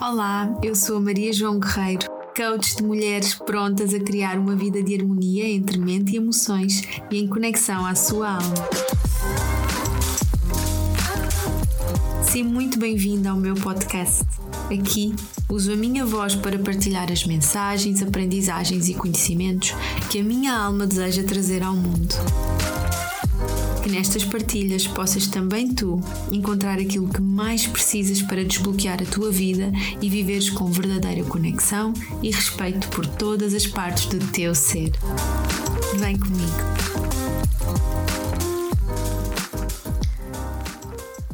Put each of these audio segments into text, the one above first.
Olá, eu sou a Maria João Guerreiro, coach de mulheres prontas a criar uma vida de harmonia entre mente e emoções e em conexão à sua alma. Seja muito bem-vinda ao meu podcast. Aqui uso a minha voz para partilhar as mensagens, aprendizagens e conhecimentos que a minha alma deseja trazer ao mundo que nestas partilhas possas também tu encontrar aquilo que mais precisas para desbloquear a tua vida e viveres com verdadeira conexão e respeito por todas as partes do teu ser. Vem comigo.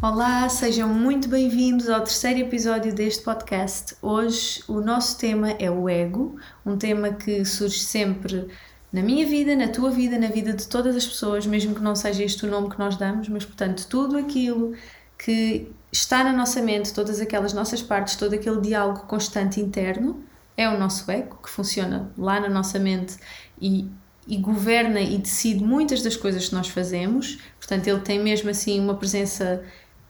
Olá, sejam muito bem-vindos ao terceiro episódio deste podcast. Hoje o nosso tema é o ego, um tema que surge sempre na minha vida, na tua vida, na vida de todas as pessoas, mesmo que não seja este o nome que nós damos, mas portanto, tudo aquilo que está na nossa mente, todas aquelas nossas partes, todo aquele diálogo constante interno, é o nosso ego, que funciona lá na nossa mente e, e governa e decide muitas das coisas que nós fazemos. Portanto, ele tem mesmo assim uma presença,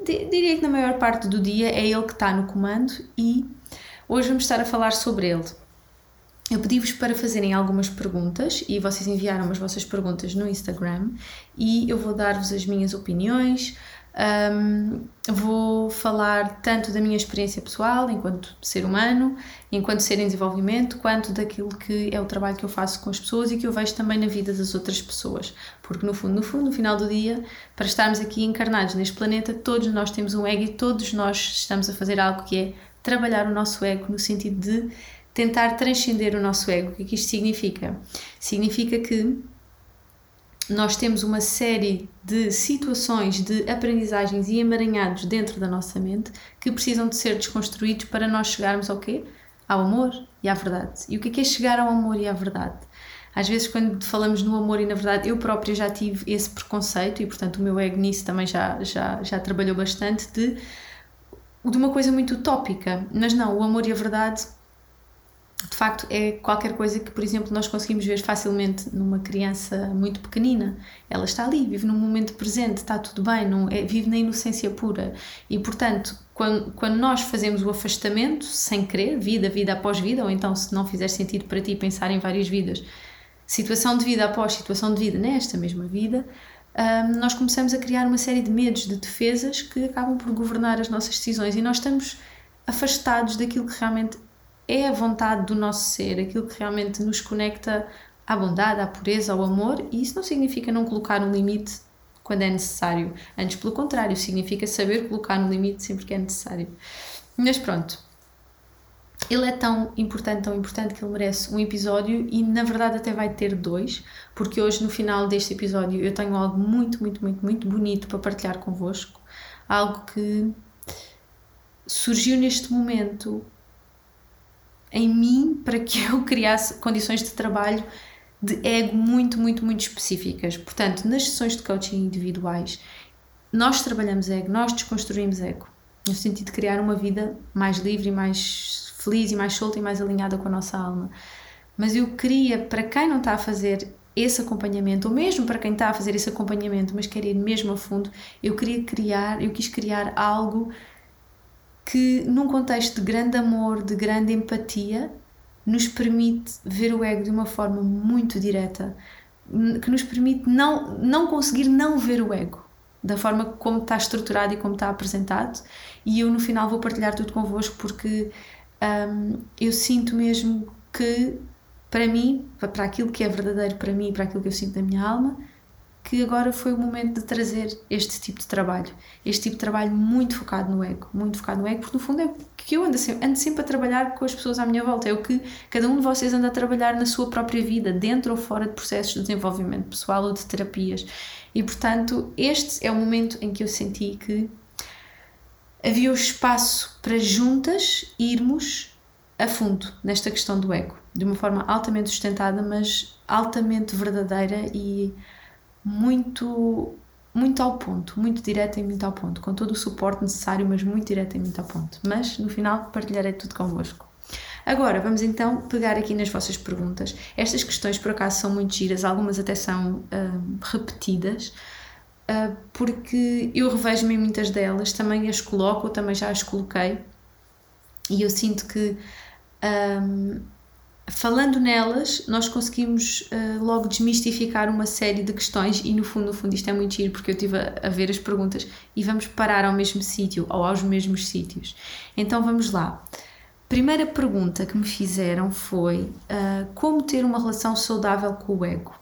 diria que na maior parte do dia é ele que está no comando e hoje vamos estar a falar sobre ele eu pedi-vos para fazerem algumas perguntas e vocês enviaram as vossas perguntas no Instagram e eu vou dar-vos as minhas opiniões. Um, vou falar tanto da minha experiência pessoal enquanto ser humano, enquanto ser em desenvolvimento, quanto daquilo que é o trabalho que eu faço com as pessoas e que eu vejo também na vida das outras pessoas. Porque no fundo, no fundo, no final do dia, para estarmos aqui encarnados neste planeta, todos nós temos um ego e todos nós estamos a fazer algo que é trabalhar o nosso ego no sentido de tentar transcender o nosso ego. O que é que isto significa? Significa que nós temos uma série de situações, de aprendizagens e emaranhados dentro da nossa mente que precisam de ser desconstruídos para nós chegarmos ao quê? Ao amor e à verdade. E o que é, que é chegar ao amor e à verdade? Às vezes, quando falamos no amor e na verdade, eu própria já tive esse preconceito e, portanto, o meu ego nisso também já, já, já trabalhou bastante de, de uma coisa muito utópica. Mas não, o amor e a verdade de facto é qualquer coisa que, por exemplo, nós conseguimos ver facilmente numa criança muito pequenina. Ela está ali, vive no momento presente, está tudo bem, não é, vive na inocência pura. E, portanto, quando, quando nós fazemos o afastamento, sem querer, vida, vida após vida, ou então se não fizer sentido para ti pensar em várias vidas, situação de vida após situação de vida nesta mesma vida, um, nós começamos a criar uma série de medos, de defesas que acabam por governar as nossas decisões e nós estamos afastados daquilo que realmente é a vontade do nosso ser, aquilo que realmente nos conecta à bondade, à pureza, ao amor, e isso não significa não colocar um limite quando é necessário. Antes, pelo contrário, significa saber colocar um limite sempre que é necessário. Mas pronto, ele é tão importante, tão importante que ele merece um episódio e na verdade até vai ter dois, porque hoje no final deste episódio eu tenho algo muito, muito, muito, muito bonito para partilhar convosco. Algo que surgiu neste momento em mim para que eu criasse condições de trabalho de ego muito, muito, muito específicas. Portanto, nas sessões de coaching individuais, nós trabalhamos ego, nós desconstruímos ego, no sentido de criar uma vida mais livre mais feliz e mais solta e mais alinhada com a nossa alma. Mas eu queria, para quem não está a fazer esse acompanhamento, ou mesmo para quem está a fazer esse acompanhamento, mas quer ir mesmo a fundo, eu queria criar, eu quis criar algo que, num contexto de grande amor, de grande empatia, nos permite ver o ego de uma forma muito direta, que nos permite não, não conseguir não ver o ego da forma como está estruturado e como está apresentado. E eu, no final, vou partilhar tudo convosco porque um, eu sinto mesmo que, para mim, para aquilo que é verdadeiro para mim, para aquilo que eu sinto na minha alma, que agora foi o momento de trazer este tipo de trabalho. Este tipo de trabalho muito focado no ego, muito focado no ego, porque no fundo é o que eu ando sempre, ando sempre a trabalhar com as pessoas à minha volta, é o que cada um de vocês anda a trabalhar na sua própria vida, dentro ou fora de processos de desenvolvimento pessoal ou de terapias. E portanto, este é o momento em que eu senti que havia o espaço para juntas irmos a fundo nesta questão do ego, de uma forma altamente sustentada, mas altamente verdadeira e muito muito ao ponto, muito direta e muito ao ponto, com todo o suporte necessário, mas muito direta e muito ao ponto. Mas no final partilharei tudo convosco. Agora vamos então pegar aqui nas vossas perguntas. Estas questões por acaso são muito giras, algumas até são uh, repetidas, uh, porque eu revejo-me em muitas delas, também as coloco, também já as coloquei. E eu sinto que um, falando nelas, nós conseguimos uh, logo desmistificar uma série de questões e no fundo, no fundo isto é muito giro porque eu estive a, a ver as perguntas e vamos parar ao mesmo sítio ou aos mesmos sítios. Então vamos lá. Primeira pergunta que me fizeram foi uh, como ter uma relação saudável com o ego.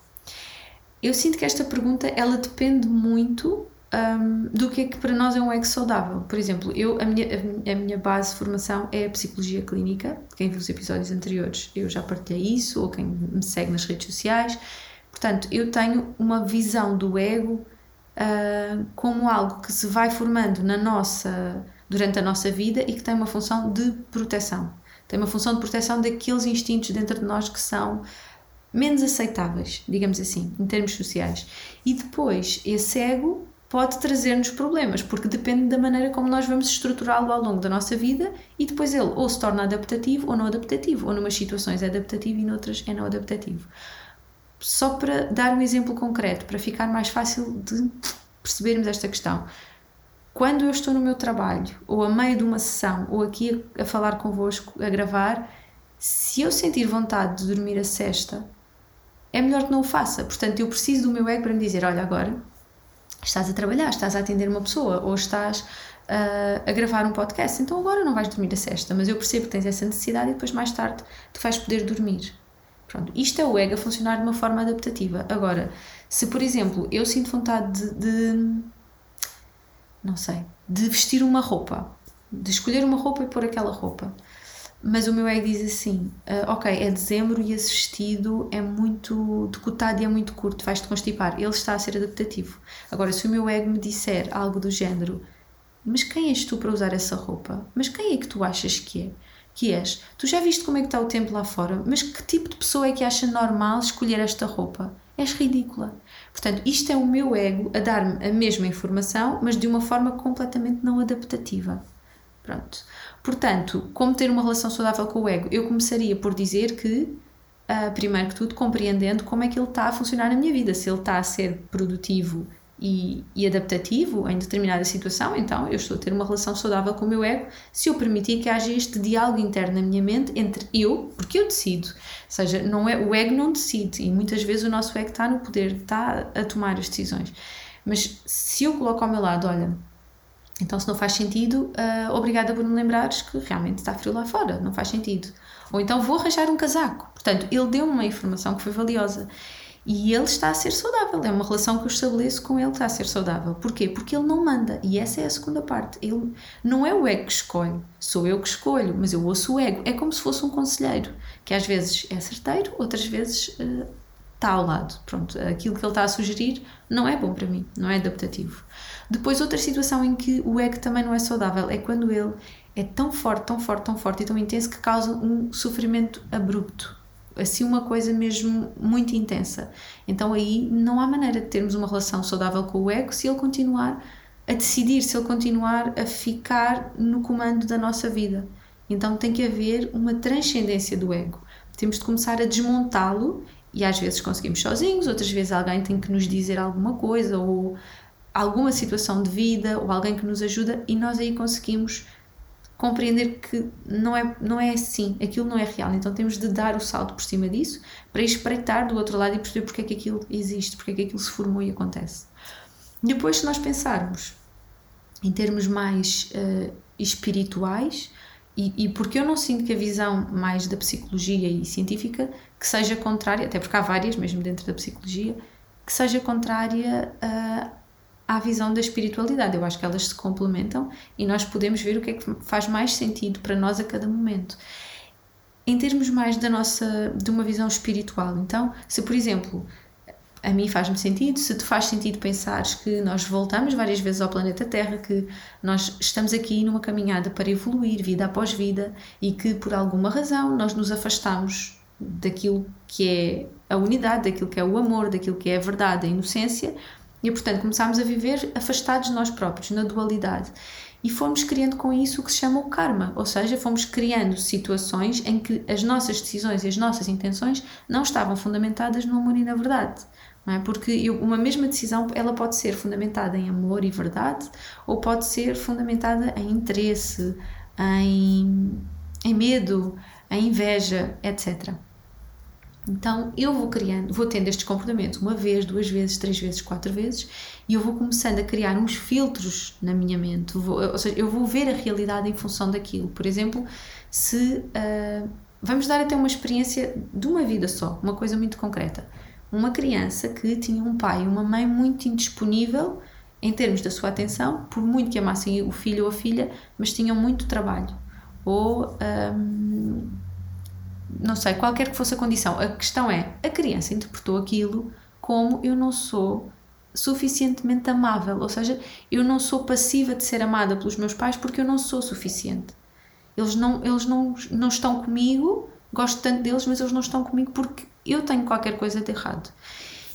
Eu sinto que esta pergunta ela depende muito um, do que é que para nós é um ego saudável. Por exemplo, eu, a, minha, a minha base de formação é a psicologia clínica. Quem viu os episódios anteriores, eu já partilhei isso, ou quem me segue nas redes sociais. Portanto, eu tenho uma visão do ego uh, como algo que se vai formando na nossa, durante a nossa vida e que tem uma função de proteção. Tem uma função de proteção daqueles instintos dentro de nós que são menos aceitáveis, digamos assim, em termos sociais. E depois, esse ego pode trazer-nos problemas, porque depende da maneira como nós vamos estruturá-lo ao longo da nossa vida e depois ele ou se torna adaptativo ou não adaptativo, ou numas situações é adaptativo e noutras é não adaptativo. Só para dar um exemplo concreto, para ficar mais fácil de percebermos esta questão. Quando eu estou no meu trabalho, ou a meio de uma sessão, ou aqui a, falar convosco, a gravar, se eu sentir vontade de dormir a cesta, é melhor que não o faça. Portanto, eu preciso do meu ego para me dizer: olha, agora estás a trabalhar, estás a atender uma pessoa ou estás uh, a gravar um podcast, então agora não vais dormir a sexta, mas eu percebo que tens essa necessidade e depois mais tarde tu vais poder dormir. Pronto, isto é o ego a funcionar de uma forma adaptativa. Agora, se por exemplo eu sinto vontade de, de não sei, de vestir uma roupa, de escolher uma roupa e pôr aquela roupa mas o meu ego diz assim: uh, ok, é dezembro e esse vestido é muito decotado e é muito curto, vais-te constipar. Ele está a ser adaptativo. Agora, se o meu ego me disser algo do género: mas quem és tu para usar essa roupa? Mas quem é que tu achas que é? Que és? Tu já viste como é que está o tempo lá fora? Mas que tipo de pessoa é que acha normal escolher esta roupa? És ridícula. Portanto, isto é o meu ego a dar-me a mesma informação, mas de uma forma completamente não adaptativa. Pronto. Portanto, como ter uma relação saudável com o ego? Eu começaria por dizer que, uh, primeiro que tudo, compreendendo como é que ele está a funcionar na minha vida. Se ele está a ser produtivo e, e, adaptativo em determinada situação, então eu estou a ter uma relação saudável com o meu ego se eu permitir que haja este diálogo interno na minha mente entre eu, porque eu decido. Ou seja, não é, o ego não decide e muitas vezes o nosso ego está no poder, está a tomar as decisões. Mas se eu coloco ao meu lado, olha, então, se não faz sentido, uh, obrigada por me lembrares que realmente está frio lá fora, não faz sentido. Ou então vou arranjar um casaco. Portanto, ele deu-me uma informação que foi valiosa. E ele está a ser saudável. É uma relação que eu estabeleço com ele que está a ser saudável. Porquê? Porque ele não manda. E essa é a segunda parte. Ele, não é o ego que escolhe, sou eu que escolho, mas eu ouço o ego. É como se fosse um conselheiro, que às vezes é certeiro, outras vezes uh, está ao lado. Pronto, aquilo que ele está a sugerir não é bom para mim, não é adaptativo. Depois, outra situação em que o ego também não é saudável é quando ele é tão forte, tão forte, tão forte e tão intenso que causa um sofrimento abrupto. Assim, uma coisa mesmo muito intensa. Então, aí não há maneira de termos uma relação saudável com o ego se ele continuar a decidir, se ele continuar a ficar no comando da nossa vida. Então, tem que haver uma transcendência do ego. Temos de começar a desmontá-lo e às vezes conseguimos sozinhos, outras vezes alguém tem que nos dizer alguma coisa ou alguma situação de vida ou alguém que nos ajuda e nós aí conseguimos compreender que não é, não é assim, aquilo não é real. Então temos de dar o salto por cima disso para espreitar do outro lado e perceber porque é que aquilo existe, porque é que aquilo se formou e acontece. Depois, se nós pensarmos em termos mais uh, espirituais, e, e porque eu não sinto que a visão mais da psicologia e científica que seja contrária, até porque há várias mesmo dentro da psicologia, que seja contrária a, à visão da espiritualidade. Eu acho que elas se complementam e nós podemos ver o que é que faz mais sentido para nós a cada momento. Em termos mais da nossa, de uma visão espiritual, então, se por exemplo, a mim faz-me sentido, se te faz sentido pensares que nós voltamos várias vezes ao planeta Terra, que nós estamos aqui numa caminhada para evoluir vida após vida e que por alguma razão nós nos afastamos daquilo que é a unidade, daquilo que é o amor, daquilo que é a verdade, a inocência e, portanto, começámos a viver afastados de nós próprios, na dualidade. E fomos criando com isso o que se chama o karma, ou seja, fomos criando situações em que as nossas decisões e as nossas intenções não estavam fundamentadas no amor e na verdade. É? Porque eu, uma mesma decisão ela pode ser fundamentada em amor e verdade, ou pode ser fundamentada em interesse, em em medo, em inveja, etc. Então eu vou criando, vou tendo estes comportamentos uma vez, duas vezes, três vezes, quatro vezes e eu vou começando a criar uns filtros na minha mente. Vou, ou seja, eu vou ver a realidade em função daquilo. Por exemplo, se uh, vamos dar até uma experiência de uma vida só, uma coisa muito concreta. Uma criança que tinha um pai e uma mãe muito indisponível em termos da sua atenção, por muito que amassem o filho ou a filha, mas tinham muito trabalho. Ou. Um, não sei, qualquer que fosse a condição. A questão é, a criança interpretou aquilo como eu não sou suficientemente amável, ou seja, eu não sou passiva de ser amada pelos meus pais porque eu não sou suficiente. Eles não, eles não, não estão comigo, gosto tanto deles, mas eles não estão comigo porque eu tenho qualquer coisa de errado.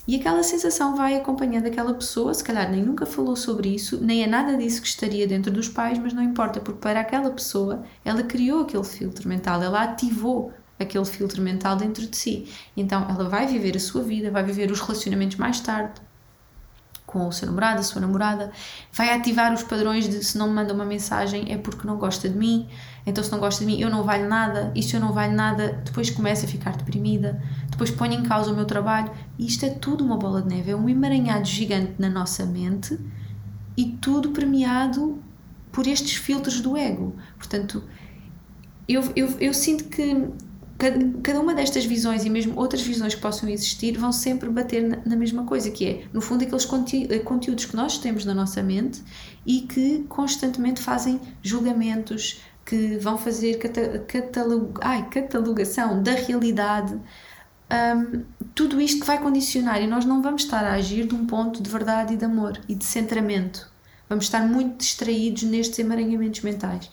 E aquela sensação vai acompanhando aquela pessoa, se calhar nem nunca falou sobre isso, nem é nada disso que estaria dentro dos pais, mas não importa, porque para aquela pessoa ela criou aquele filtro mental, ela ativou aquele filtro mental dentro de si. Então ela vai viver a sua vida, vai viver os relacionamentos mais tarde com o seu namorado, a sua namorada, vai ativar os padrões de se não me manda uma mensagem é porque não gosta de mim, então se não gosta de mim eu não valho nada, e se eu não valho nada depois começa a ficar deprimida, depois põe em causa o meu trabalho, e isto é tudo uma bola de neve, é um emaranhado gigante na nossa mente e tudo premiado por estes filtros do ego. Portanto, eu, eu, eu sinto que cada, cada uma destas visões e mesmo outras visões que possam existir vão sempre bater na, na mesma coisa, que é, no fundo, aqueles conte eh, conteúdos que nós temos na nossa mente e que constantemente fazem julgamentos, que vão fazer cata catalog ai, catalogação da realidade. Um, tudo isto vai condicionar e nós não vamos estar a agir de um ponto de verdade e de amor e de centramento. Vamos estar muito distraídos nestes emaranhamentos mentais.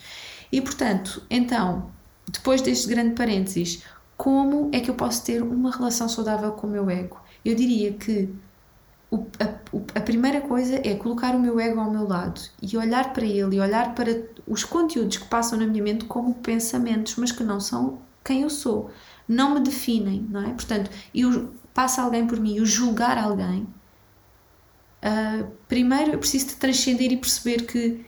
E portanto, então, depois deste grande parênteses, como é que eu posso ter uma relação saudável com o meu ego? Eu diria que o, a, a, primeira coisa é colocar o meu ego ao meu lado e olhar para ele e olhar para os conteúdos que passam na minha mente como pensamentos, mas que não são quem eu sou, não me definem, não é? Portanto, eu passa alguém por mim, eu julgar alguém, uh, primeiro eu preciso de transcender e perceber que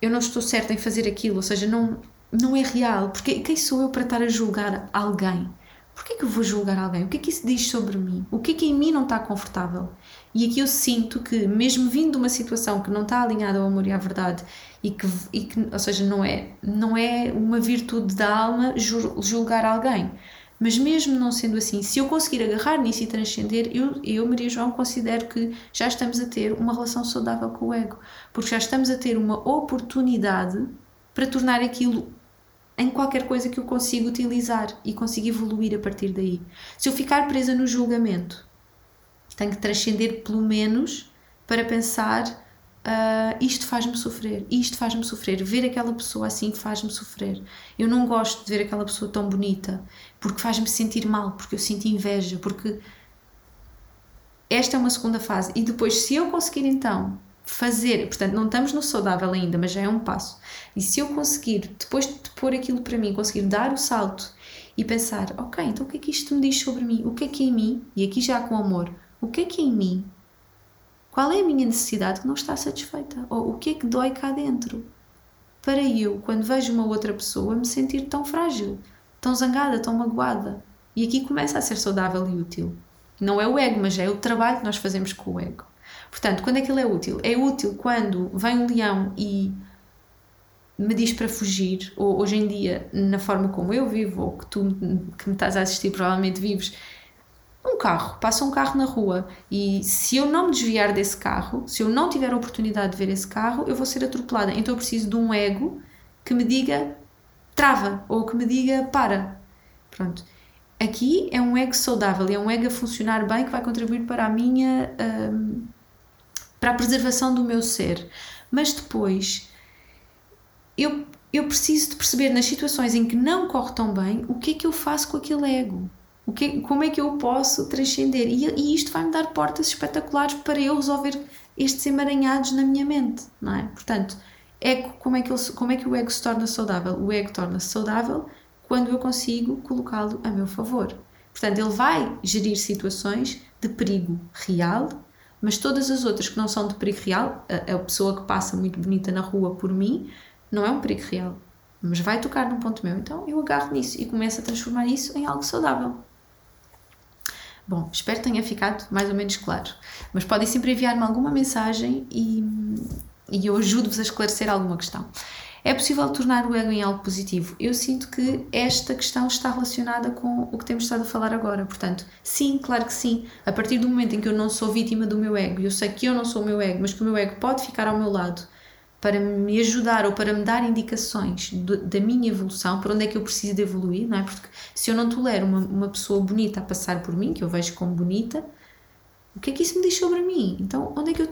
eu não estou certa em fazer aquilo, ou seja, não não é real. Porque quem sou eu para estar a julgar alguém? Porquê que eu vou julgar alguém? O que é que isso diz sobre mim? O que é que em mim não está confortável? E aqui eu sinto que, mesmo vindo de uma situação que não está alinhada ao amor e à verdade, e que, e que ou seja, não é, não é uma virtude da alma julgar alguém, mas mesmo não sendo assim, se eu conseguir agarrar nisso e transcender, eu, eu, Maria João, considero que já estamos a ter uma relação saudável com o ego, porque já estamos a ter uma oportunidade para tornar aquilo em qualquer coisa que eu consiga utilizar e consiga evoluir a partir daí. Se eu ficar presa no julgamento, tenho que transcender pelo menos para pensar uh, isto faz-me sofrer, isto faz-me sofrer, ver aquela pessoa assim faz-me sofrer. Eu não gosto de ver aquela pessoa tão bonita porque faz-me sentir mal, porque eu sinto inveja, porque esta é uma segunda fase. E depois, se eu conseguir então fazer, portanto, não estamos no saudável ainda, mas já é um passo. E se eu conseguir, depois de pôr aquilo para mim, conseguir dar o salto e pensar, ok, então o que é que isto me diz sobre mim? O que é que é em mim? E aqui já com amor, o que é que é em mim? Qual é a minha necessidade que não está satisfeita? Ou o que é que dói cá dentro? Para eu, quando vejo uma outra pessoa, me sentir tão frágil, tão zangada, tão magoada. E aqui começa a ser saudável e útil. Não é o ego, mas é o trabalho que nós fazemos com o ego. Portanto, quando é que ele é útil? É útil quando vem um leão e me diz para fugir, ou hoje em dia, na forma como eu vivo, ou que tu que me estás a assistir provavelmente vives, um carro, passa um carro na rua e se eu não me desviar desse carro, se eu não tiver a oportunidade de ver esse carro, eu vou ser atropelada. Então eu preciso de um ego que me diga trava ou que me diga para. Pronto. Aqui é um ego saudável, é um ego a funcionar bem que vai contribuir para a minha. Hum, para a preservação do meu ser. Mas depois eu, eu preciso de perceber nas situações em que não corre tão bem o que é que eu faço com aquele ego. O que, como é que eu posso transcender? E, e isto vai-me dar portas espetaculares para eu resolver estes emaranhados na minha mente, não é? Portanto, ego, como, é que ele, como é que o ego se torna saudável? O ego torna-se saudável quando eu consigo colocá-lo a meu favor. Portanto, ele vai gerir situações de perigo real mas todas as outras que não são de perigo real, a, a pessoa que passa muito bonita na rua por mim, não é um perigo real. mas vai tocar num ponto meu, então eu agarro nisso e começo a transformar isso em algo saudável. Bom, espero que tenha ficado mais ou menos claro. Mas podem sempre enviar-me alguma mensagem e, e eu ajudo-vos a esclarecer alguma questão. É possível tornar o ego em algo positivo? Eu sinto que esta questão está relacionada com o que temos estado a falar agora. Portanto, sim, claro que sim. A partir do momento em que eu não sou vítima do meu ego, eu sei que eu não sou o meu ego, mas que o meu ego pode ficar ao meu lado para me ajudar ou para me dar indicações da minha evolução, por onde é que eu preciso de evoluir, não é? Porque se eu não tolero uma, uma pessoa bonita a passar por mim, que eu vejo como bonita, o que é que isso me diz sobre mim? Então,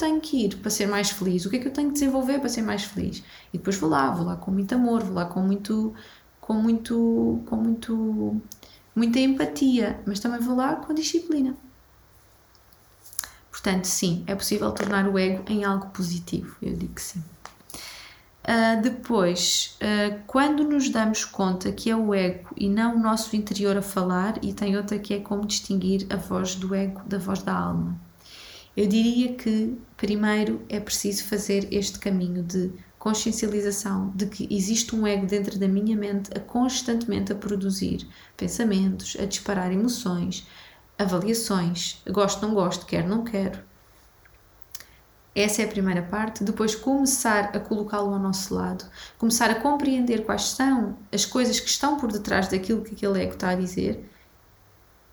tenho que ir para ser mais feliz? O que é que eu tenho que desenvolver para ser mais feliz? E depois vou lá, vou lá com muito amor, vou lá com muito, com muito, com muito, muita empatia, mas também vou lá com disciplina. Portanto, sim, é possível tornar o ego em algo positivo. Eu digo que sim. Uh, depois, uh, quando nos damos conta que é o ego e não o nosso interior a falar, e tem outra que é como distinguir a voz do ego da voz da alma. Eu diria que primeiro é preciso fazer este caminho de consciencialização de que existe um ego dentro da minha mente a constantemente a produzir pensamentos, a disparar emoções, avaliações, gosto, não gosto, quero, não quero. Essa é a primeira parte. Depois, começar a colocá-lo ao nosso lado, começar a compreender quais são as coisas que estão por detrás daquilo que aquele ego está a dizer,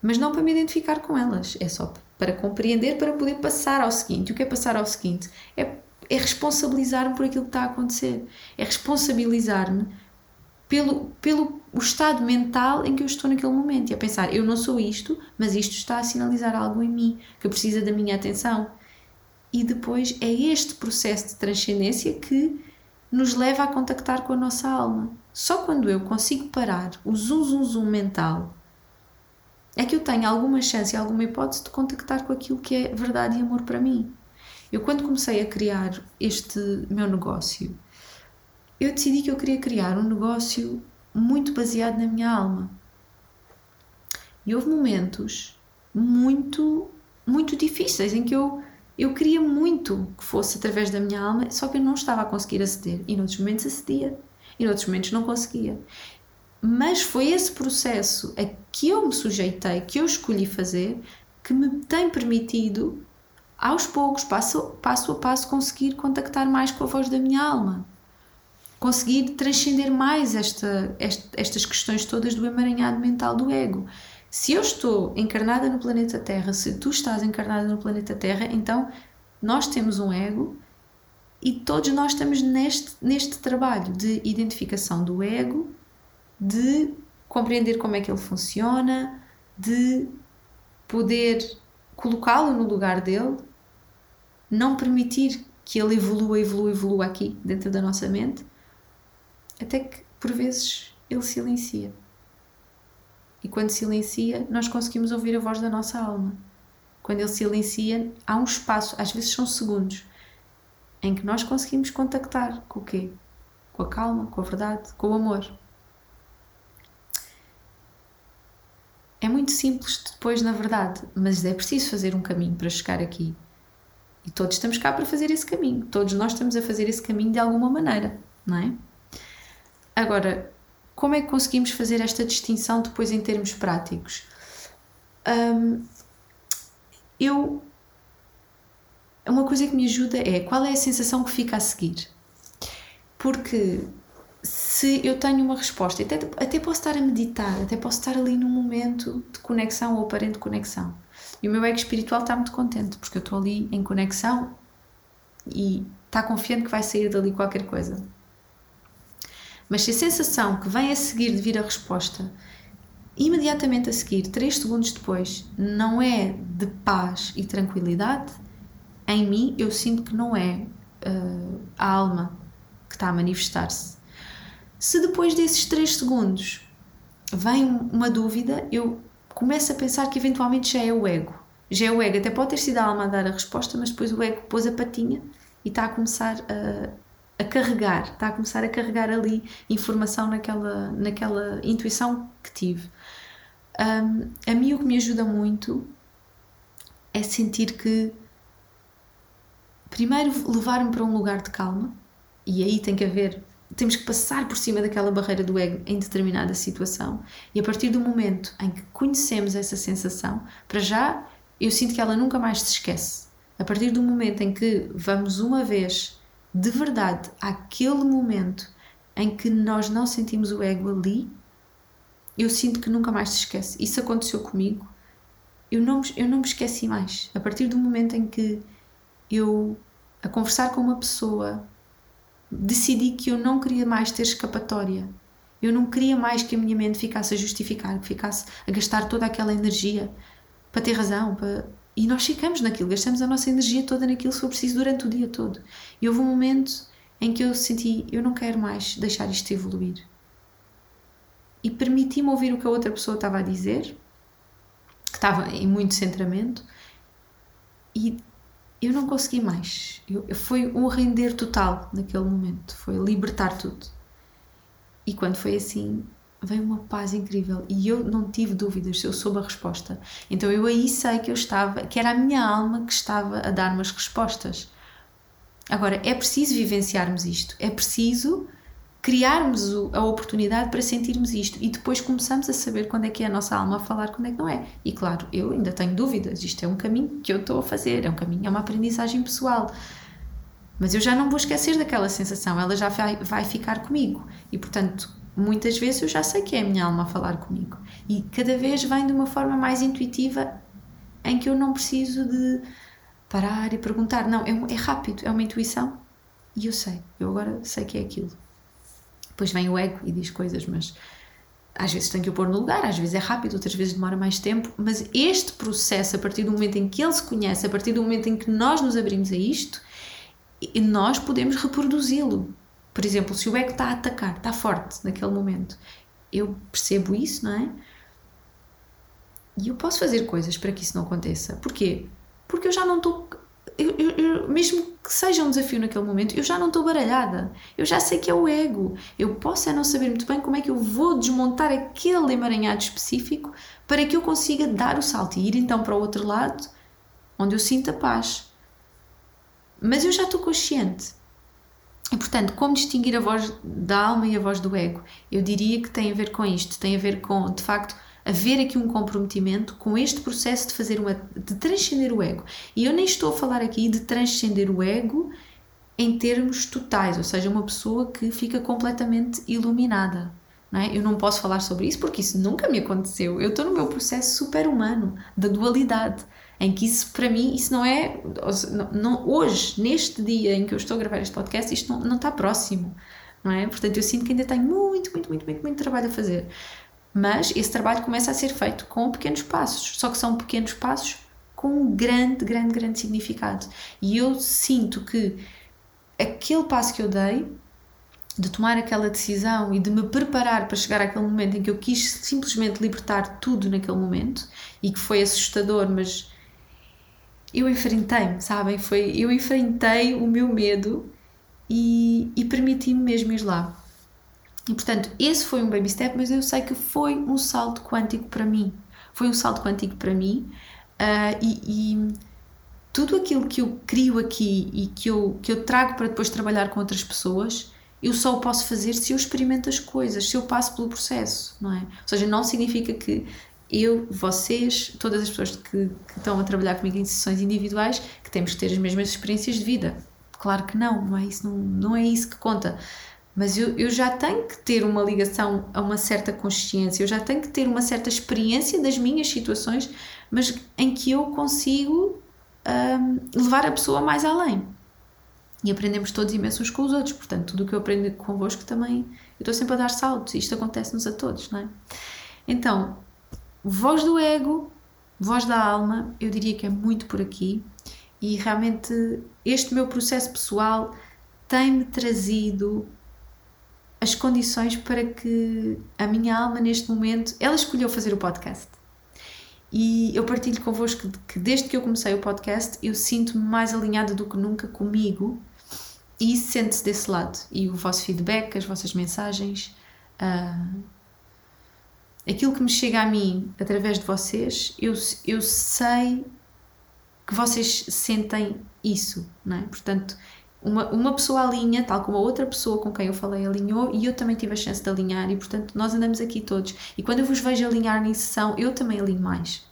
mas não para me identificar com elas, é só para compreender, para poder passar ao seguinte. O que é passar ao seguinte? É, é responsabilizar-me por aquilo que está a acontecer, é responsabilizar-me pelo, pelo o estado mental em que eu estou naquele momento e a pensar, eu não sou isto, mas isto está a sinalizar algo em mim que precisa da minha atenção e depois é este processo de transcendência que nos leva a contactar com a nossa alma. Só quando eu consigo parar o zum zum zum mental é que eu tenho alguma chance e alguma hipótese de contactar com aquilo que é verdade e amor para mim. Eu quando comecei a criar este meu negócio, eu decidi que eu queria criar um negócio muito baseado na minha alma. E houve momentos muito, muito difíceis em que eu eu queria muito que fosse através da minha alma, só que eu não estava a conseguir aceder. E noutros momentos acedia, e noutros momentos não conseguia. Mas foi esse processo a que eu me sujeitei, que eu escolhi fazer, que me tem permitido, aos poucos, passo, passo a passo, conseguir contactar mais com a voz da minha alma. Conseguir transcender mais esta, esta, estas questões todas do emaranhado mental do ego se eu estou encarnada no planeta Terra, se tu estás encarnada no planeta Terra, então nós temos um ego e todos nós estamos neste, neste trabalho de identificação do ego, de compreender como é que ele funciona, de poder colocá-lo no lugar dele, não permitir que ele evolua, evolua, evolua aqui dentro da nossa mente, até que por vezes ele silencia. E quando silencia, nós conseguimos ouvir a voz da nossa alma. Quando ele silencia, há um espaço, às vezes são segundos, em que nós conseguimos contactar com o quê? Com a calma, com a verdade, com o amor. Muito simples depois, na verdade, mas é preciso fazer um caminho para chegar aqui. E todos estamos cá para fazer esse caminho. Todos nós estamos a fazer esse caminho de alguma maneira, não é? Agora, como é que conseguimos fazer esta distinção depois em termos práticos? Um, eu. Uma coisa que me ajuda é qual é a sensação que fica a seguir. Porque se eu tenho uma resposta, até, até posso estar a meditar, até posso estar ali num momento de conexão ou aparente conexão. E o meu ego espiritual está muito contente, porque eu estou ali em conexão e está confiante que vai sair dali qualquer coisa. Mas se a sensação que vem a seguir de vir a resposta, imediatamente a seguir, 3 segundos depois, não é de paz e tranquilidade, em mim eu sinto que não é uh, a alma que está a manifestar-se. Se depois desses 3 segundos vem uma dúvida, eu começo a pensar que eventualmente já é o ego. Já é o ego, até pode ter sido a alma a dar a resposta, mas depois o ego pôs a patinha e está a começar a, a carregar, está a começar a carregar ali informação naquela, naquela intuição que tive. Um, a mim o que me ajuda muito é sentir que primeiro levar-me para um lugar de calma e aí tem que haver temos que passar por cima daquela barreira do ego em determinada situação. E a partir do momento em que conhecemos essa sensação, para já eu sinto que ela nunca mais se esquece. A partir do momento em que vamos uma vez de verdade àquele momento em que nós não sentimos o ego ali, eu sinto que nunca mais se esquece. Isso aconteceu comigo. Eu não, eu não me esqueci mais. A partir do momento em que eu, a conversar com uma pessoa, decidi que eu não queria mais ter escapatória. Eu não queria mais que a minha mente ficasse a justificar, que ficasse a gastar toda aquela energia para ter razão. Para... E nós ficamos naquilo, gastamos a nossa energia toda naquilo se for preciso durante o dia todo. E houve um momento em que eu senti, eu não quero mais deixar isto evoluir. E permiti-me ouvir o que a outra pessoa estava a dizer, que estava em muito centramento, e eu não consegui mais. Eu, foi um render total naquele momento, foi libertar tudo. E quando foi assim, veio uma paz incrível e eu não tive dúvidas, eu soube a resposta. Então eu aí sei que eu estava, que era a minha alma que estava a dar-me as respostas. Agora, é preciso vivenciarmos isto, é preciso criarmos a oportunidade para sentirmos isto e depois começamos a saber quando é que é a nossa alma a falar, quando é que não é. E claro, eu ainda tenho dúvidas, isto é um caminho que eu estou a fazer, é um caminho, é uma aprendizagem pessoal. Mas eu já não vou esquecer daquela sensação, ela já vai, vai ficar comigo. E portanto, muitas vezes eu já sei que é a minha alma a falar comigo. E cada vez vem de uma forma mais intuitiva em que eu não preciso de parar e perguntar. Não, é, é rápido, é uma intuição e eu sei, eu agora sei que é aquilo. Depois vem o ego e diz coisas, mas às vezes tem que o pôr no lugar, às vezes é rápido, outras vezes demora mais tempo, mas este processo, a partir do momento em que ele se conhece, a partir do momento em que nós nos abrimos a isto, nós podemos reproduzi-lo. Por exemplo, se o ego está a atacar, está forte naquele momento, eu percebo isso, não é? E eu posso fazer coisas para que isso não aconteça. Porquê? Porque eu já não estou eu, eu, eu, mesmo que seja um desafio naquele momento, eu já não estou baralhada. Eu já sei que é o ego. Eu posso é não saber muito bem como é que eu vou desmontar aquele emaranhado específico para que eu consiga dar o salto e ir então para o outro lado, onde eu sinto a paz. Mas eu já estou consciente. E portanto, como distinguir a voz da alma e a voz do ego? Eu diria que tem a ver com isto, tem a ver com, de facto, haver aqui um comprometimento com este processo de fazer uma de transcender o ego. E eu nem estou a falar aqui de transcender o ego em termos totais, ou seja, uma pessoa que fica completamente iluminada. Não é? Eu não posso falar sobre isso porque isso nunca me aconteceu. Eu estou no meu processo super humano da dualidade, em que isso para mim isso não é não, não, hoje neste dia em que eu estou a gravar este podcast isto não, não está próximo, não é? Portanto eu sinto que ainda tenho muito muito muito muito muito trabalho a fazer. Mas esse trabalho começa a ser feito com pequenos passos, só que são pequenos passos com um grande, grande, grande significado. E eu sinto que aquele passo que eu dei, de tomar aquela decisão e de me preparar para chegar àquele momento em que eu quis simplesmente libertar tudo naquele momento e que foi assustador, mas eu enfrentei, sabem? Foi, eu enfrentei o meu medo e, e permiti-me mesmo ir lá. E portanto, esse foi um baby step, mas eu sei que foi um salto quântico para mim. Foi um salto quântico para mim uh, e, e, tudo aquilo que eu crio aqui e que eu, que eu trago para depois trabalhar com outras pessoas, eu só o posso fazer se eu experimento as coisas, se eu passo pelo processo, não é? Ou seja, não significa que eu, vocês, todas as pessoas que, que estão a trabalhar comigo em sessões individuais, que temos que ter as mesmas experiências de vida. Claro que não, não é isso, não, não é isso que conta mas eu, eu já tenho que ter uma ligação a uma certa consciência, eu já tenho que ter uma certa experiência das minhas situações, mas em que eu consigo um, levar a pessoa mais além. E aprendemos todos imenso uns com os outros, portanto, tudo o que eu aprendo convosco também, eu estou sempre a dar saltos, isto acontece-nos a todos, não é? Então, voz do ego, voz da alma, eu diria que é muito por aqui, e realmente este meu processo pessoal tem-me trazido as condições para que a minha alma, neste momento, ela escolheu fazer o podcast. E eu partilho convosco que desde que eu comecei o podcast, eu sinto-me mais alinhada do que nunca comigo e sente-se desse lado. E o vosso feedback, as vossas mensagens, uh, aquilo que me chega a mim através de vocês, eu, eu sei que vocês sentem isso, não é? Portanto, uma, uma pessoa alinha, tal como a outra pessoa com quem eu falei alinhou, e eu também tive a chance de alinhar, e portanto nós andamos aqui todos. E quando eu vos vejo alinhar em sessão, eu também alinho mais.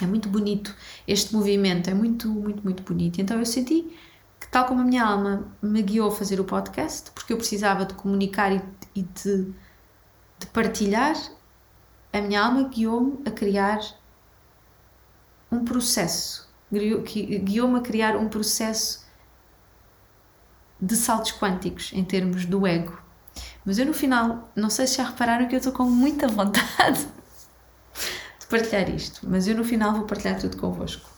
É muito bonito este movimento, é muito, muito, muito bonito. Então eu senti que, tal como a minha alma me guiou a fazer o podcast, porque eu precisava de comunicar e, e de, de partilhar, a minha alma guiou-me a criar um processo, guiou-me a criar um processo de saltos quânticos em termos do ego. Mas eu no final, não sei se já repararam que eu estou com muita vontade de partilhar isto, mas eu no final vou partilhar tudo convosco.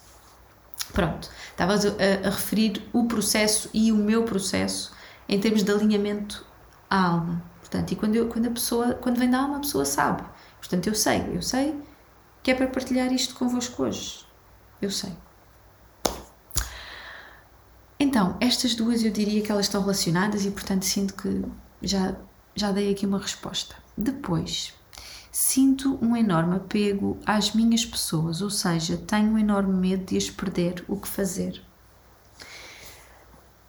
Pronto, estava a, a referir o processo e o meu processo em termos de alinhamento à alma. Portanto, e quando, eu, quando a pessoa, quando vem da alma, a pessoa sabe. Portanto, eu sei, eu sei que é para partilhar isto convosco hoje. Eu sei. Então, estas duas eu diria que elas estão relacionadas e, portanto, sinto que já, já dei aqui uma resposta. Depois, sinto um enorme apego às minhas pessoas, ou seja, tenho um enorme medo de as perder, o que fazer.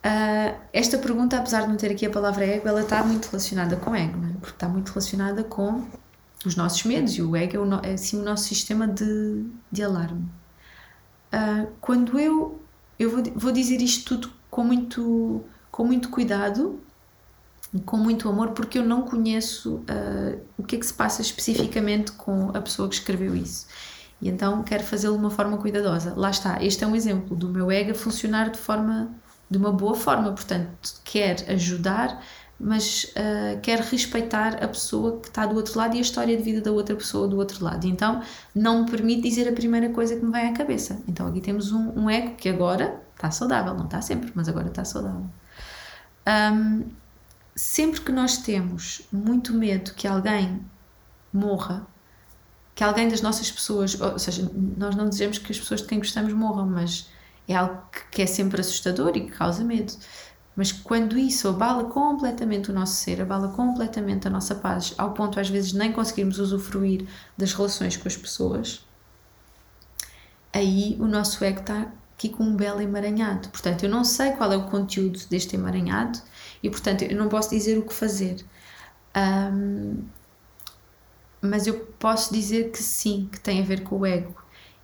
Uh, esta pergunta, apesar de não ter aqui a palavra ego, ela está muito relacionada com ego, é? porque está muito relacionada com os nossos medos e o ego é, o, é assim, o nosso sistema de, de alarme. Uh, quando eu, eu vou, vou dizer isto tudo com muito, com muito cuidado, com muito amor, porque eu não conheço uh, o que é que se passa especificamente com a pessoa que escreveu isso. E então quero fazê-lo de uma forma cuidadosa. Lá está, este é um exemplo do meu ego funcionar de forma de uma boa forma, portanto, quer ajudar, mas uh, quer respeitar a pessoa que está do outro lado e a história de vida da outra pessoa do outro lado. Então, não me permite dizer a primeira coisa que me vem à cabeça. Então, aqui temos um, um ego que agora está saudável, não está sempre, mas agora está saudável. Um, sempre que nós temos muito medo que alguém morra, que alguém das nossas pessoas, ou seja, nós não dizemos que as pessoas de quem gostamos morram, mas é algo que é sempre assustador e que causa medo. Mas quando isso abala completamente o nosso ser, abala completamente a nossa paz, ao ponto às vezes nem conseguirmos usufruir das relações com as pessoas, aí o nosso ego está aqui com um belo emaranhado. Portanto, eu não sei qual é o conteúdo deste emaranhado e, portanto, eu não posso dizer o que fazer. Um, mas eu posso dizer que sim, que tem a ver com o ego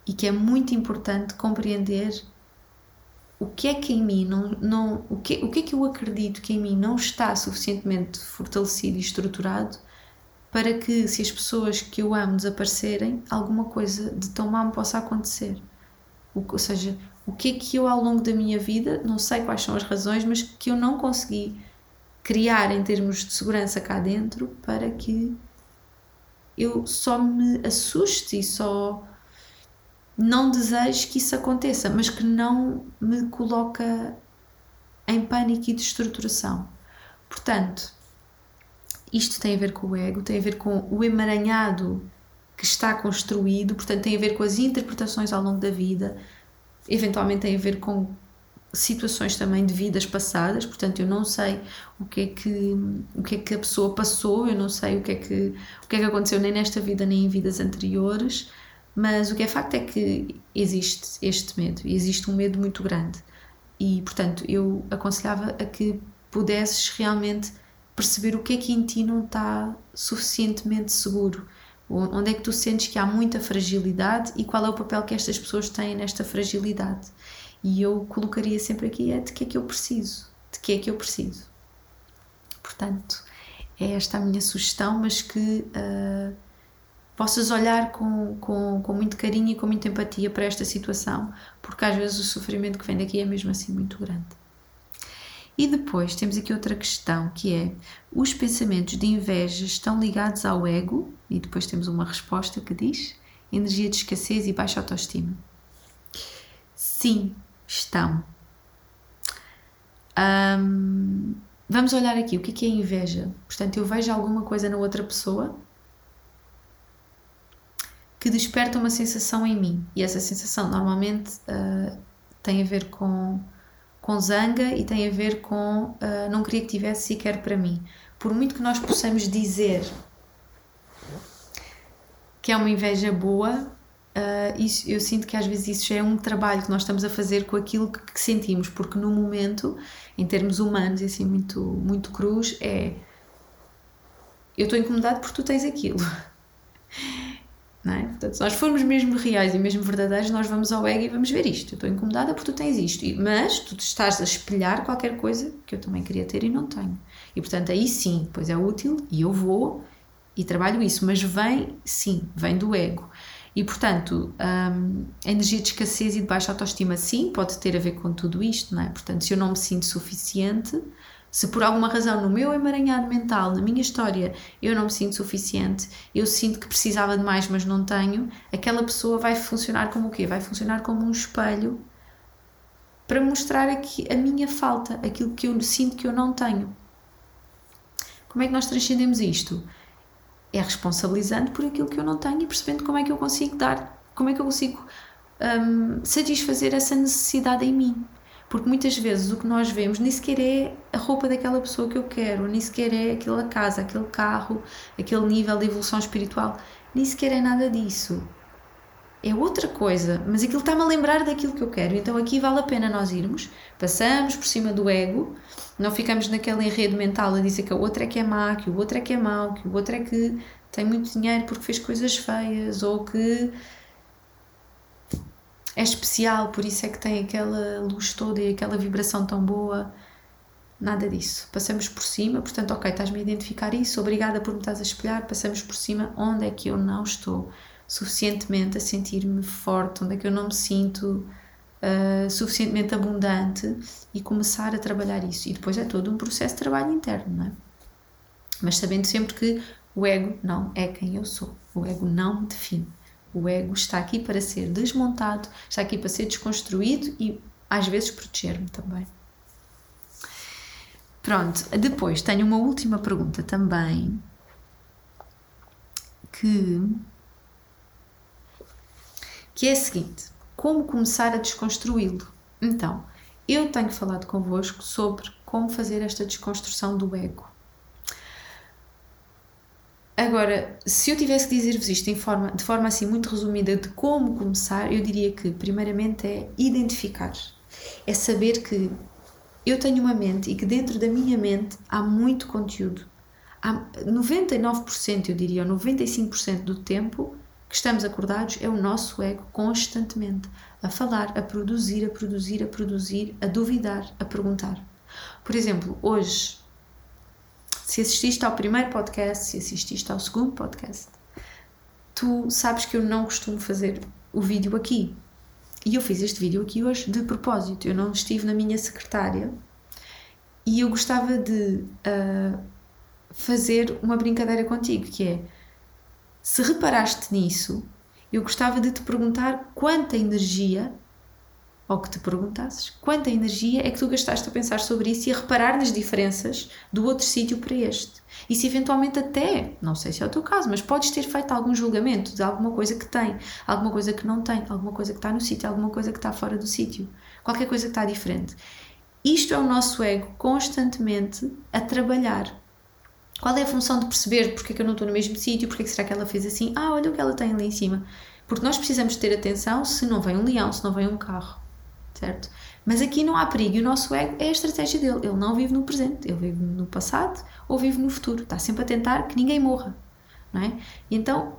e que é muito importante compreender o que é que em mim não, não o, que, o que é que eu acredito que em mim não está suficientemente fortalecido e estruturado para que se as pessoas que eu amo desaparecerem, alguma coisa de tão mal me possa acontecer. O, ou seja, o que é que eu ao longo da minha vida, não sei quais são as razões, mas que eu não consegui criar em termos de segurança cá dentro para que eu só me assuste e só não desejo que isso aconteça, mas que não me coloca em pânico e destruturação. Portanto, isto tem a ver com o ego, tem a ver com o emaranhado que está construído, portanto, tem a ver com as interpretações ao longo da vida, eventualmente tem a ver com situações também de vidas passadas, portanto eu não sei o que é que o que é que a pessoa passou, eu não sei o que é que o que é que aconteceu nem nesta vida nem em vidas anteriores. Mas o que é facto é que existe este medo, existe um medo muito grande. E, portanto, eu aconselhava a que pudesses realmente perceber o que é que em ti não está suficientemente seguro. Onde é que tu sentes que há muita fragilidade e qual é o papel que estas pessoas têm nesta fragilidade. E eu colocaria sempre aqui é de que é que eu preciso, de que é que eu preciso. Portanto, é esta a minha sugestão, mas que uh, possas olhar com, com, com muito carinho e com muita empatia para esta situação, porque às vezes o sofrimento que vem daqui é mesmo assim muito grande. E depois temos aqui outra questão que é: os pensamentos de inveja estão ligados ao ego? E depois temos uma resposta que diz: energia de escassez e baixa autoestima. Sim, estão. vamos olhar aqui o que é inveja. Portanto, eu vejo alguma coisa na outra pessoa que desperta uma sensação em mim. E essa sensação normalmente uh, tem a ver com, com zanga e tem a ver com uh, não queria que tivesse sequer para mim. Por muito que nós possamos dizer que é uma inveja boa, uh, isso, eu sinto que às vezes isso já é um trabalho que nós estamos a fazer com aquilo que, que sentimos, porque no momento, em termos humanos, e assim muito, muito cruz, é eu estou incomodado porque tu tens aquilo. É? Portanto, se nós formos mesmo reais e mesmo verdadeiros, nós vamos ao ego e vamos ver isto. Eu estou incomodada porque tu tens isto, mas tu estás a espelhar qualquer coisa que eu também queria ter e não tenho. E portanto, aí sim, pois é útil e eu vou e trabalho isso, mas vem, sim, vem do ego. E portanto, hum, a energia de escassez e de baixa autoestima, sim, pode ter a ver com tudo isto, não é? Portanto, se eu não me sinto suficiente, se por alguma razão no meu emaranhado mental, na minha história, eu não me sinto suficiente, eu sinto que precisava de mais, mas não tenho, aquela pessoa vai funcionar como o quê? Vai funcionar como um espelho para mostrar aqui a minha falta, aquilo que eu sinto que eu não tenho. Como é que nós transcendemos isto? É responsabilizando por aquilo que eu não tenho e percebendo como é que eu consigo dar, como é que eu consigo um, satisfazer essa necessidade em mim. Porque muitas vezes o que nós vemos nem sequer é a roupa daquela pessoa que eu quero, nem sequer é aquela casa, aquele carro, aquele nível de evolução espiritual, nem sequer é nada disso. É outra coisa, mas aquilo está-me a lembrar daquilo que eu quero. Então aqui vale a pena nós irmos, passamos por cima do ego, não ficamos naquele enredo mental a dizer que a outra é que é má, que o outro é que é mau, que o outro é que tem muito dinheiro porque fez coisas feias ou que é especial, por isso é que tem aquela luz toda e aquela vibração tão boa. Nada disso. Passamos por cima, portanto, ok, estás-me a identificar isso, obrigada por me estás a espelhar. Passamos por cima onde é que eu não estou suficientemente a sentir-me forte, onde é que eu não me sinto uh, suficientemente abundante e começar a trabalhar isso. E depois é todo um processo de trabalho interno, não é? Mas sabendo sempre que o ego não é quem eu sou, o ego não me define. O ego está aqui para ser desmontado, está aqui para ser desconstruído e às vezes proteger-me também. Pronto, depois tenho uma última pergunta também que que é a seguinte: como começar a desconstruí-lo? Então, eu tenho falado convosco sobre como fazer esta desconstrução do ego. Agora, se eu tivesse que dizer-vos isto forma, de forma assim muito resumida de como começar, eu diria que, primeiramente, é identificar. É saber que eu tenho uma mente e que dentro da minha mente há muito conteúdo. Há 99%, eu diria, ou 95% do tempo que estamos acordados é o nosso ego constantemente a falar, a produzir, a produzir, a produzir, a duvidar, a perguntar. Por exemplo, hoje se assististe ao primeiro podcast, se assististe ao segundo podcast, tu sabes que eu não costumo fazer o vídeo aqui. E eu fiz este vídeo aqui hoje de propósito. Eu não estive na minha secretária e eu gostava de uh, fazer uma brincadeira contigo, que é se reparaste nisso, eu gostava de te perguntar quanta energia ou que te perguntasses quanta energia é que tu gastaste a pensar sobre isso e a reparar nas diferenças do outro sítio para este. E se eventualmente até, não sei se é o teu caso, mas podes ter feito algum julgamento de alguma coisa que tem, alguma coisa que não tem, alguma coisa que está no sítio, alguma coisa que está fora do sítio, qualquer coisa que está diferente. Isto é o nosso ego constantemente a trabalhar. Qual é a função de perceber porque é que eu não estou no mesmo sítio, porque é que será que ela fez assim? Ah, olha o que ela tem ali em cima. Porque nós precisamos ter atenção se não vem um leão, se não vem um carro certo? Mas aqui não há perigo e o nosso ego é a estratégia dele. Ele não vive no presente, ele vive no passado ou vive no futuro. Está sempre a tentar que ninguém morra, não é? E então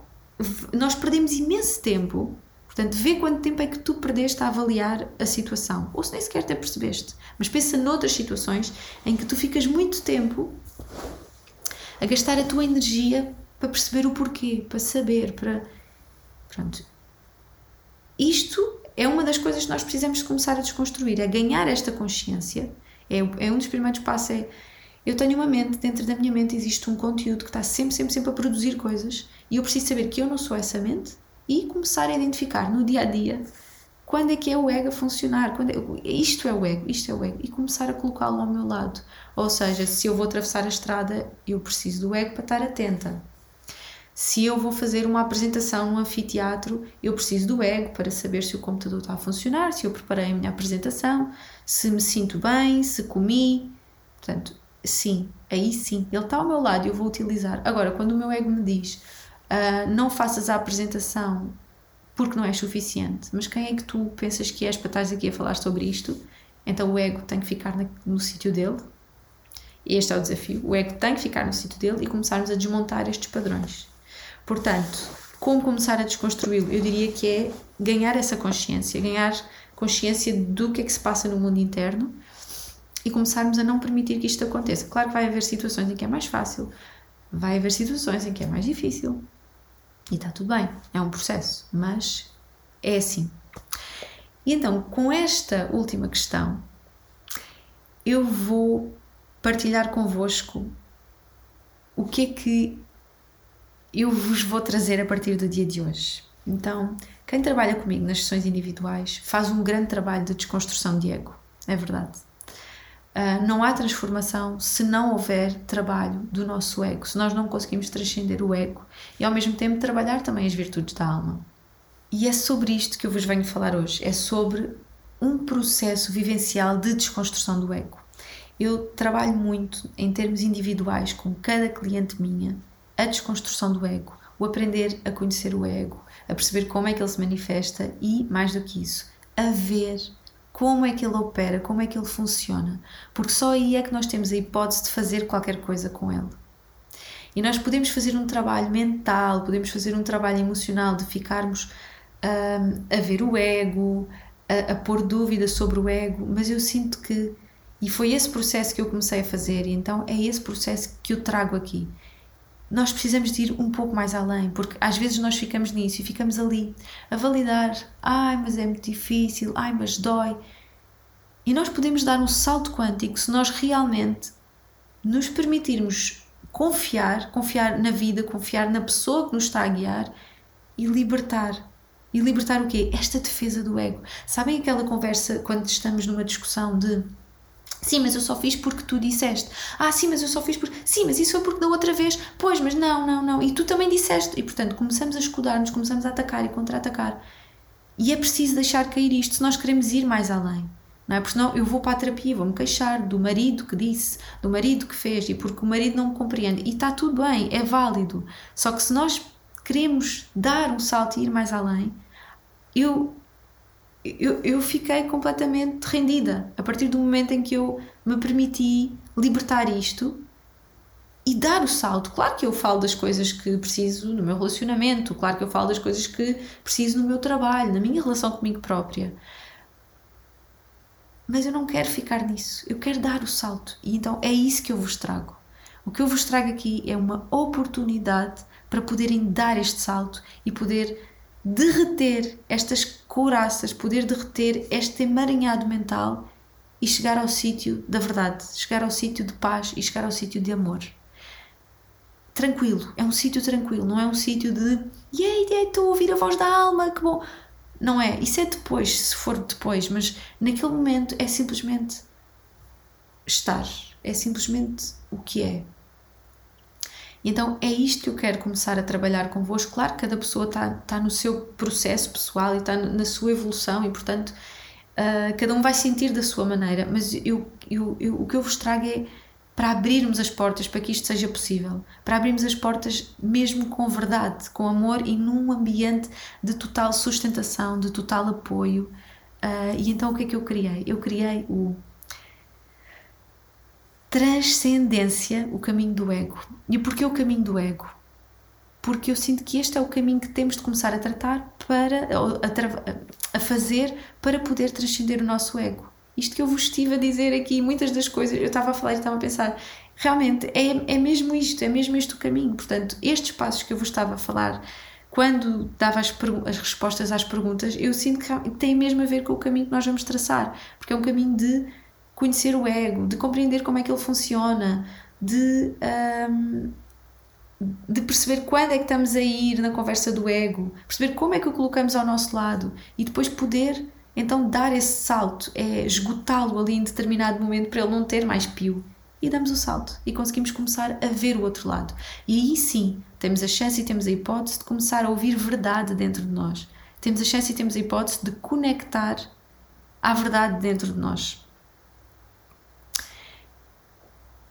nós perdemos imenso tempo. Portanto, vê quanto tempo é que tu perdeste a avaliar a situação. Ou se nem sequer te percebeste. Mas pensa noutras situações em que tu ficas muito tempo a gastar a tua energia para perceber o porquê, para saber, para. Pronto. Isto é uma das coisas que nós precisamos começar a desconstruir, é ganhar esta consciência. É, é um dos primeiros passos, é eu tenho uma mente, dentro da minha mente existe um conteúdo que está sempre, sempre, sempre a produzir coisas e eu preciso saber que eu não sou essa mente e começar a identificar no dia a dia quando é que é o ego a funcionar, quando é, isto é o ego, isto é o ego, e começar a colocá-lo ao meu lado. Ou seja, se eu vou atravessar a estrada, eu preciso do ego para estar atenta se eu vou fazer uma apresentação num anfiteatro, eu preciso do ego para saber se o computador está a funcionar, se eu preparei a minha apresentação, se me sinto bem, se comi. Portanto, sim, aí sim, ele está ao meu lado e eu vou utilizar. Agora, quando o meu ego me diz uh, não faças a apresentação porque não és suficiente. Mas quem é que tu pensas que és para estar aqui a falar sobre isto? Então o ego tem que ficar no, no sítio dele. Este é o desafio. O ego tem que ficar no sítio dele e começarmos a desmontar estes padrões. Portanto, como começar a desconstruí-lo? Eu diria que é ganhar essa consciência, ganhar consciência do que é que se passa no mundo interno e começarmos a não permitir que isto aconteça. Claro que vai haver situações em que é mais fácil, vai haver situações em que é mais difícil. E está tudo bem, é um processo, mas é assim. E então, com esta última questão, eu vou partilhar convosco o que é que eu vos vou trazer a partir do dia de hoje. Então, quem trabalha comigo nas sessões individuais faz um grande trabalho de desconstrução de ego, é verdade. Uh, não há transformação se não houver trabalho do nosso ego, se nós não conseguimos transcender o ego e ao mesmo tempo trabalhar também as virtudes da alma. E é sobre isto que eu vos venho falar hoje, é sobre um processo vivencial de desconstrução do ego. Eu trabalho muito em termos individuais com cada cliente minha a desconstrução do ego, o aprender a conhecer o ego, a perceber como é que ele se manifesta e, mais do que isso, a ver como é que ele opera, como é que ele funciona, porque só aí é que nós temos a hipótese de fazer qualquer coisa com ele. E nós podemos fazer um trabalho mental, podemos fazer um trabalho emocional de ficarmos um, a ver o ego, a, a pôr dúvida sobre o ego, mas eu sinto que, e foi esse processo que eu comecei a fazer, e então é esse processo que eu trago aqui nós precisamos de ir um pouco mais além, porque às vezes nós ficamos nisso e ficamos ali a validar, ai, mas é muito difícil, ai, mas dói. E nós podemos dar um salto quântico se nós realmente nos permitirmos confiar, confiar na vida, confiar na pessoa que nos está a guiar e libertar. E libertar o quê? Esta defesa do ego. Sabem aquela conversa quando estamos numa discussão de Sim, mas eu só fiz porque tu disseste. Ah, sim, mas eu só fiz porque. Sim, mas isso foi porque da outra vez. Pois, mas não, não, não. E tu também disseste. E portanto, começamos a escudar-nos, começamos a atacar e contra-atacar. E é preciso deixar cair isto se nós queremos ir mais além. Não é? Porque senão eu vou para a terapia, vou-me queixar do marido que disse, do marido que fez, e porque o marido não me compreende. E está tudo bem, é válido. Só que se nós queremos dar um salto e ir mais além, eu eu, eu fiquei completamente rendida a partir do momento em que eu me permiti libertar isto e dar o salto. Claro que eu falo das coisas que preciso no meu relacionamento, claro que eu falo das coisas que preciso no meu trabalho, na minha relação comigo própria. Mas eu não quero ficar nisso, eu quero dar o salto. E então é isso que eu vos trago. O que eu vos trago aqui é uma oportunidade para poderem dar este salto e poder derreter estas couraças, poder derreter este emaranhado mental e chegar ao sítio da verdade, chegar ao sítio de paz e chegar ao sítio de amor. Tranquilo, é um sítio tranquilo, não é um sítio de yay, yay, estou a ouvir a voz da alma, que bom. Não é, isso é depois, se for depois, mas naquele momento é simplesmente estar, é simplesmente o que é. Então é isto que eu quero começar a trabalhar convosco. Claro que cada pessoa está, está no seu processo pessoal e está na sua evolução e, portanto, uh, cada um vai sentir da sua maneira, mas eu, eu, eu, o que eu vos trago é para abrirmos as portas para que isto seja possível, para abrirmos as portas mesmo com verdade, com amor e num ambiente de total sustentação, de total apoio. Uh, e então o que é que eu criei? Eu criei o transcendência, o caminho do ego. E porquê o caminho do ego? Porque eu sinto que este é o caminho que temos de começar a tratar para a, a fazer para poder transcender o nosso ego. Isto que eu vos estive a dizer aqui, muitas das coisas, eu estava a falar e estava a pensar, realmente é, é mesmo isto, é mesmo este o caminho. Portanto, estes passos que eu vos estava a falar, quando dava as, as respostas às perguntas, eu sinto que tem mesmo a ver com o caminho que nós vamos traçar, porque é um caminho de conhecer o ego, de compreender como é que ele funciona, de, um, de perceber quando é que estamos a ir na conversa do ego, perceber como é que o colocamos ao nosso lado e depois poder então dar esse salto, é esgotá-lo ali em determinado momento para ele não ter mais pio. E damos o salto e conseguimos começar a ver o outro lado. E aí sim, temos a chance e temos a hipótese de começar a ouvir verdade dentro de nós. Temos a chance e temos a hipótese de conectar à verdade dentro de nós.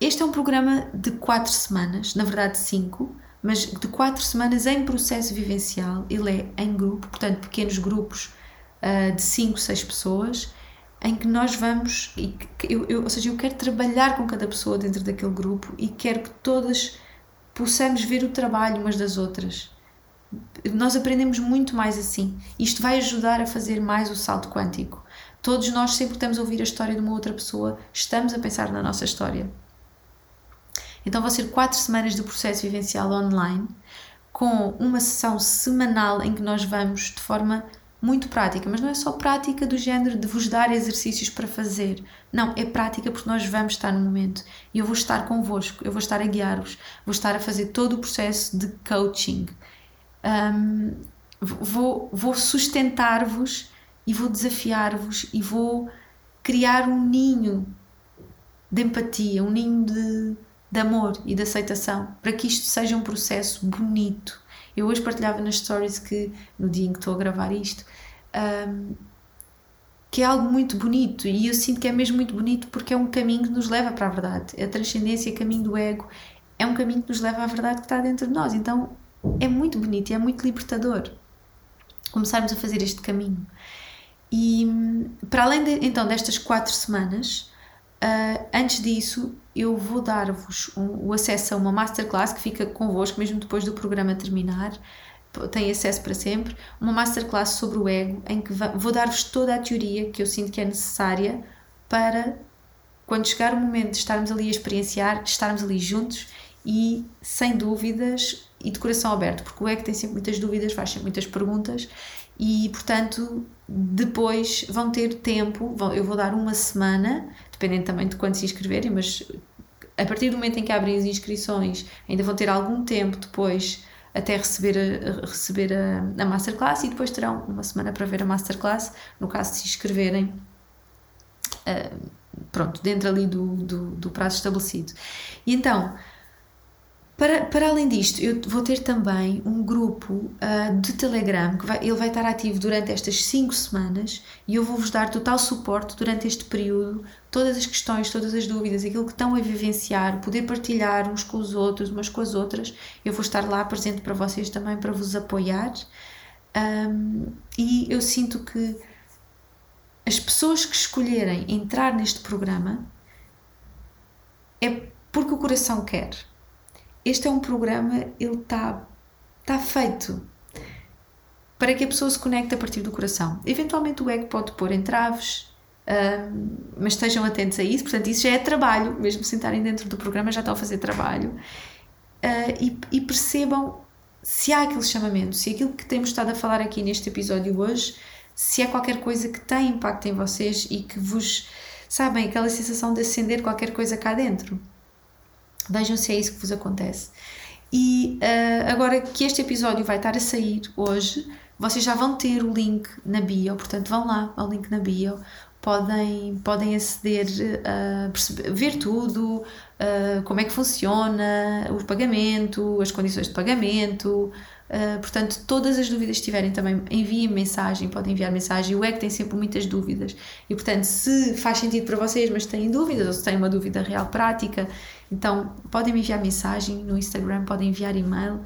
Este é um programa de quatro semanas, na verdade cinco, mas de quatro semanas em processo vivencial. Ele é em grupo, portanto, pequenos grupos uh, de cinco, seis pessoas, em que nós vamos, e eu, eu, ou seja, eu quero trabalhar com cada pessoa dentro daquele grupo e quero que todas possamos ver o trabalho umas das outras. Nós aprendemos muito mais assim. Isto vai ajudar a fazer mais o salto quântico. Todos nós sempre estamos a ouvir a história de uma outra pessoa, estamos a pensar na nossa história. Então vão ser quatro semanas de processo vivencial online, com uma sessão semanal em que nós vamos de forma muito prática, mas não é só prática do género de vos dar exercícios para fazer. Não, é prática porque nós vamos estar no momento e eu vou estar convosco, eu vou estar a guiar-vos, vou estar a fazer todo o processo de coaching. Um, vou, vou sustentar-vos e vou desafiar-vos e vou criar um ninho de empatia, um ninho de, de amor e de aceitação para que isto seja um processo bonito eu hoje partilhava nas stories que, no dia em que estou a gravar isto, um, que é algo muito bonito e eu sinto que é mesmo muito bonito porque é um caminho que nos leva para a verdade. A transcendência, o caminho do ego, é um caminho que nos leva à verdade que está dentro de nós. Então é muito bonito e é muito libertador começarmos a fazer este caminho. E para além de, então destas quatro semanas, uh, antes disso eu vou dar-vos um, o acesso a uma masterclass que fica convosco mesmo depois do programa terminar. Tem acesso para sempre, uma masterclass sobre o ego, em que vou dar-vos toda a teoria que eu sinto que é necessária para, quando chegar o momento de estarmos ali a experienciar, estarmos ali juntos e sem dúvidas e de coração aberto, porque o ego tem sempre muitas dúvidas, faz sempre muitas perguntas e, portanto, depois vão ter tempo, eu vou dar uma semana, dependendo também de quando se inscreverem, mas a partir do momento em que abrem as inscrições, ainda vão ter algum tempo depois até receber a, receber a, a masterclass e depois terão uma semana para ver a masterclass, no caso de se inscreverem. Uh, pronto, dentro ali do, do, do prazo estabelecido. E então, para, para além disto, eu vou ter também um grupo uh, de Telegram, que vai, ele vai estar ativo durante estas 5 semanas e eu vou-vos dar total suporte durante este período, todas as questões, todas as dúvidas, aquilo que estão a vivenciar, poder partilhar uns com os outros, umas com as outras. Eu vou estar lá presente para vocês também, para vos apoiar. Um, e eu sinto que as pessoas que escolherem entrar neste programa é porque o coração quer este é um programa, ele está tá feito para que a pessoa se conecte a partir do coração. Eventualmente o ego pode pôr entraves, um, mas estejam atentos a isso, portanto, isso já é trabalho, mesmo sentarem dentro do programa já estão a fazer trabalho. Uh, e, e, percebam se há aquele chamamento, se aquilo que temos estado a falar aqui neste episódio hoje, se é qualquer coisa que tem impacto em vocês e que vos, sabem, aquela sensação de acender qualquer coisa cá dentro. Vejam se é isso que vos acontece. E uh, agora que este episódio vai estar a sair hoje, vocês já vão ter o link na bio, portanto vão lá ao link na bio, podem, podem aceder, uh, perceber, ver tudo, uh, como é que funciona, o pagamento, as condições de pagamento, Uh, portanto, todas as dúvidas que tiverem também, enviem mensagem, podem enviar mensagem. O EC tem sempre muitas dúvidas e, portanto, se faz sentido para vocês, mas têm dúvidas ou se têm uma dúvida real prática, então podem me enviar mensagem no Instagram, podem enviar e-mail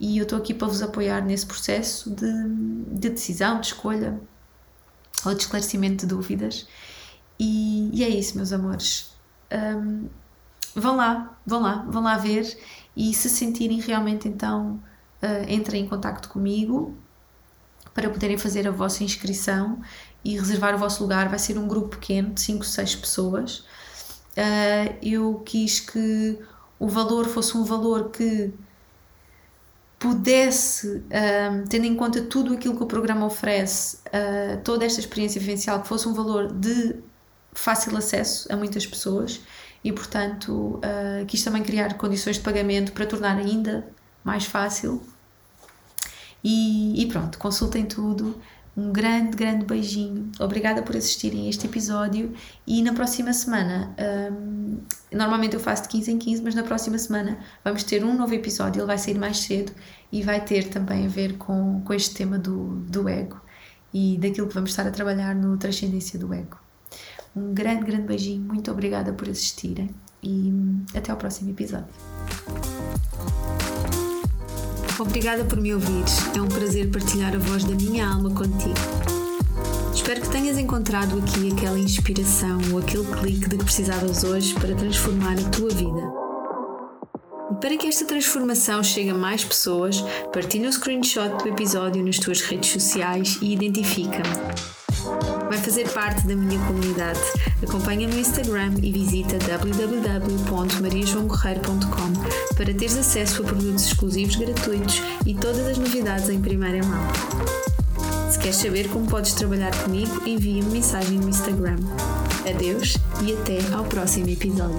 e eu estou aqui para vos apoiar nesse processo de, de decisão, de escolha ou de esclarecimento de dúvidas. E, e é isso, meus amores. Um, vão lá, vão lá, vão lá ver e se sentirem realmente então uh, entrem em contato comigo para poderem fazer a vossa inscrição e reservar o vosso lugar. Vai ser um grupo pequeno de 5, 6 pessoas. Uh, eu quis que o valor fosse um valor que pudesse, eh, tendo em conta tudo aquilo que o programa oferece, uh, toda esta experiência vivencial, que fosse um valor de fácil acesso a muitas pessoas e, portanto, quis também criar condições de pagamento para tornar ainda mais fácil. E, e pronto, consultem tudo. Um grande, grande beijinho. Obrigada por assistirem a este episódio. E na próxima semana, um, normalmente eu faço de 15 em 15, mas na próxima semana vamos ter um novo episódio. Ele vai sair mais cedo e vai ter também a ver com, com este tema do, do ego e daquilo que vamos estar a trabalhar no Transcendência do Ego. Um grande, grande beijinho. Muito obrigada por assistirem e hum, até ao próximo episódio. Obrigada por me ouvires. É um prazer partilhar a voz da minha alma contigo. Espero que tenhas encontrado aqui aquela inspiração ou aquele clique de que precisavas hoje para transformar a tua vida. E para que esta transformação chegue a mais pessoas, partilha o screenshot do episódio nas tuas redes sociais e identifica-me. Vai fazer parte da minha comunidade. Acompanha-me no Instagram e visita www.mariajoãocorreiro.com para teres acesso a produtos exclusivos gratuitos e todas as novidades em primeira mão. Se queres saber como podes trabalhar comigo, envia-me mensagem no Instagram. Adeus e até ao próximo episódio.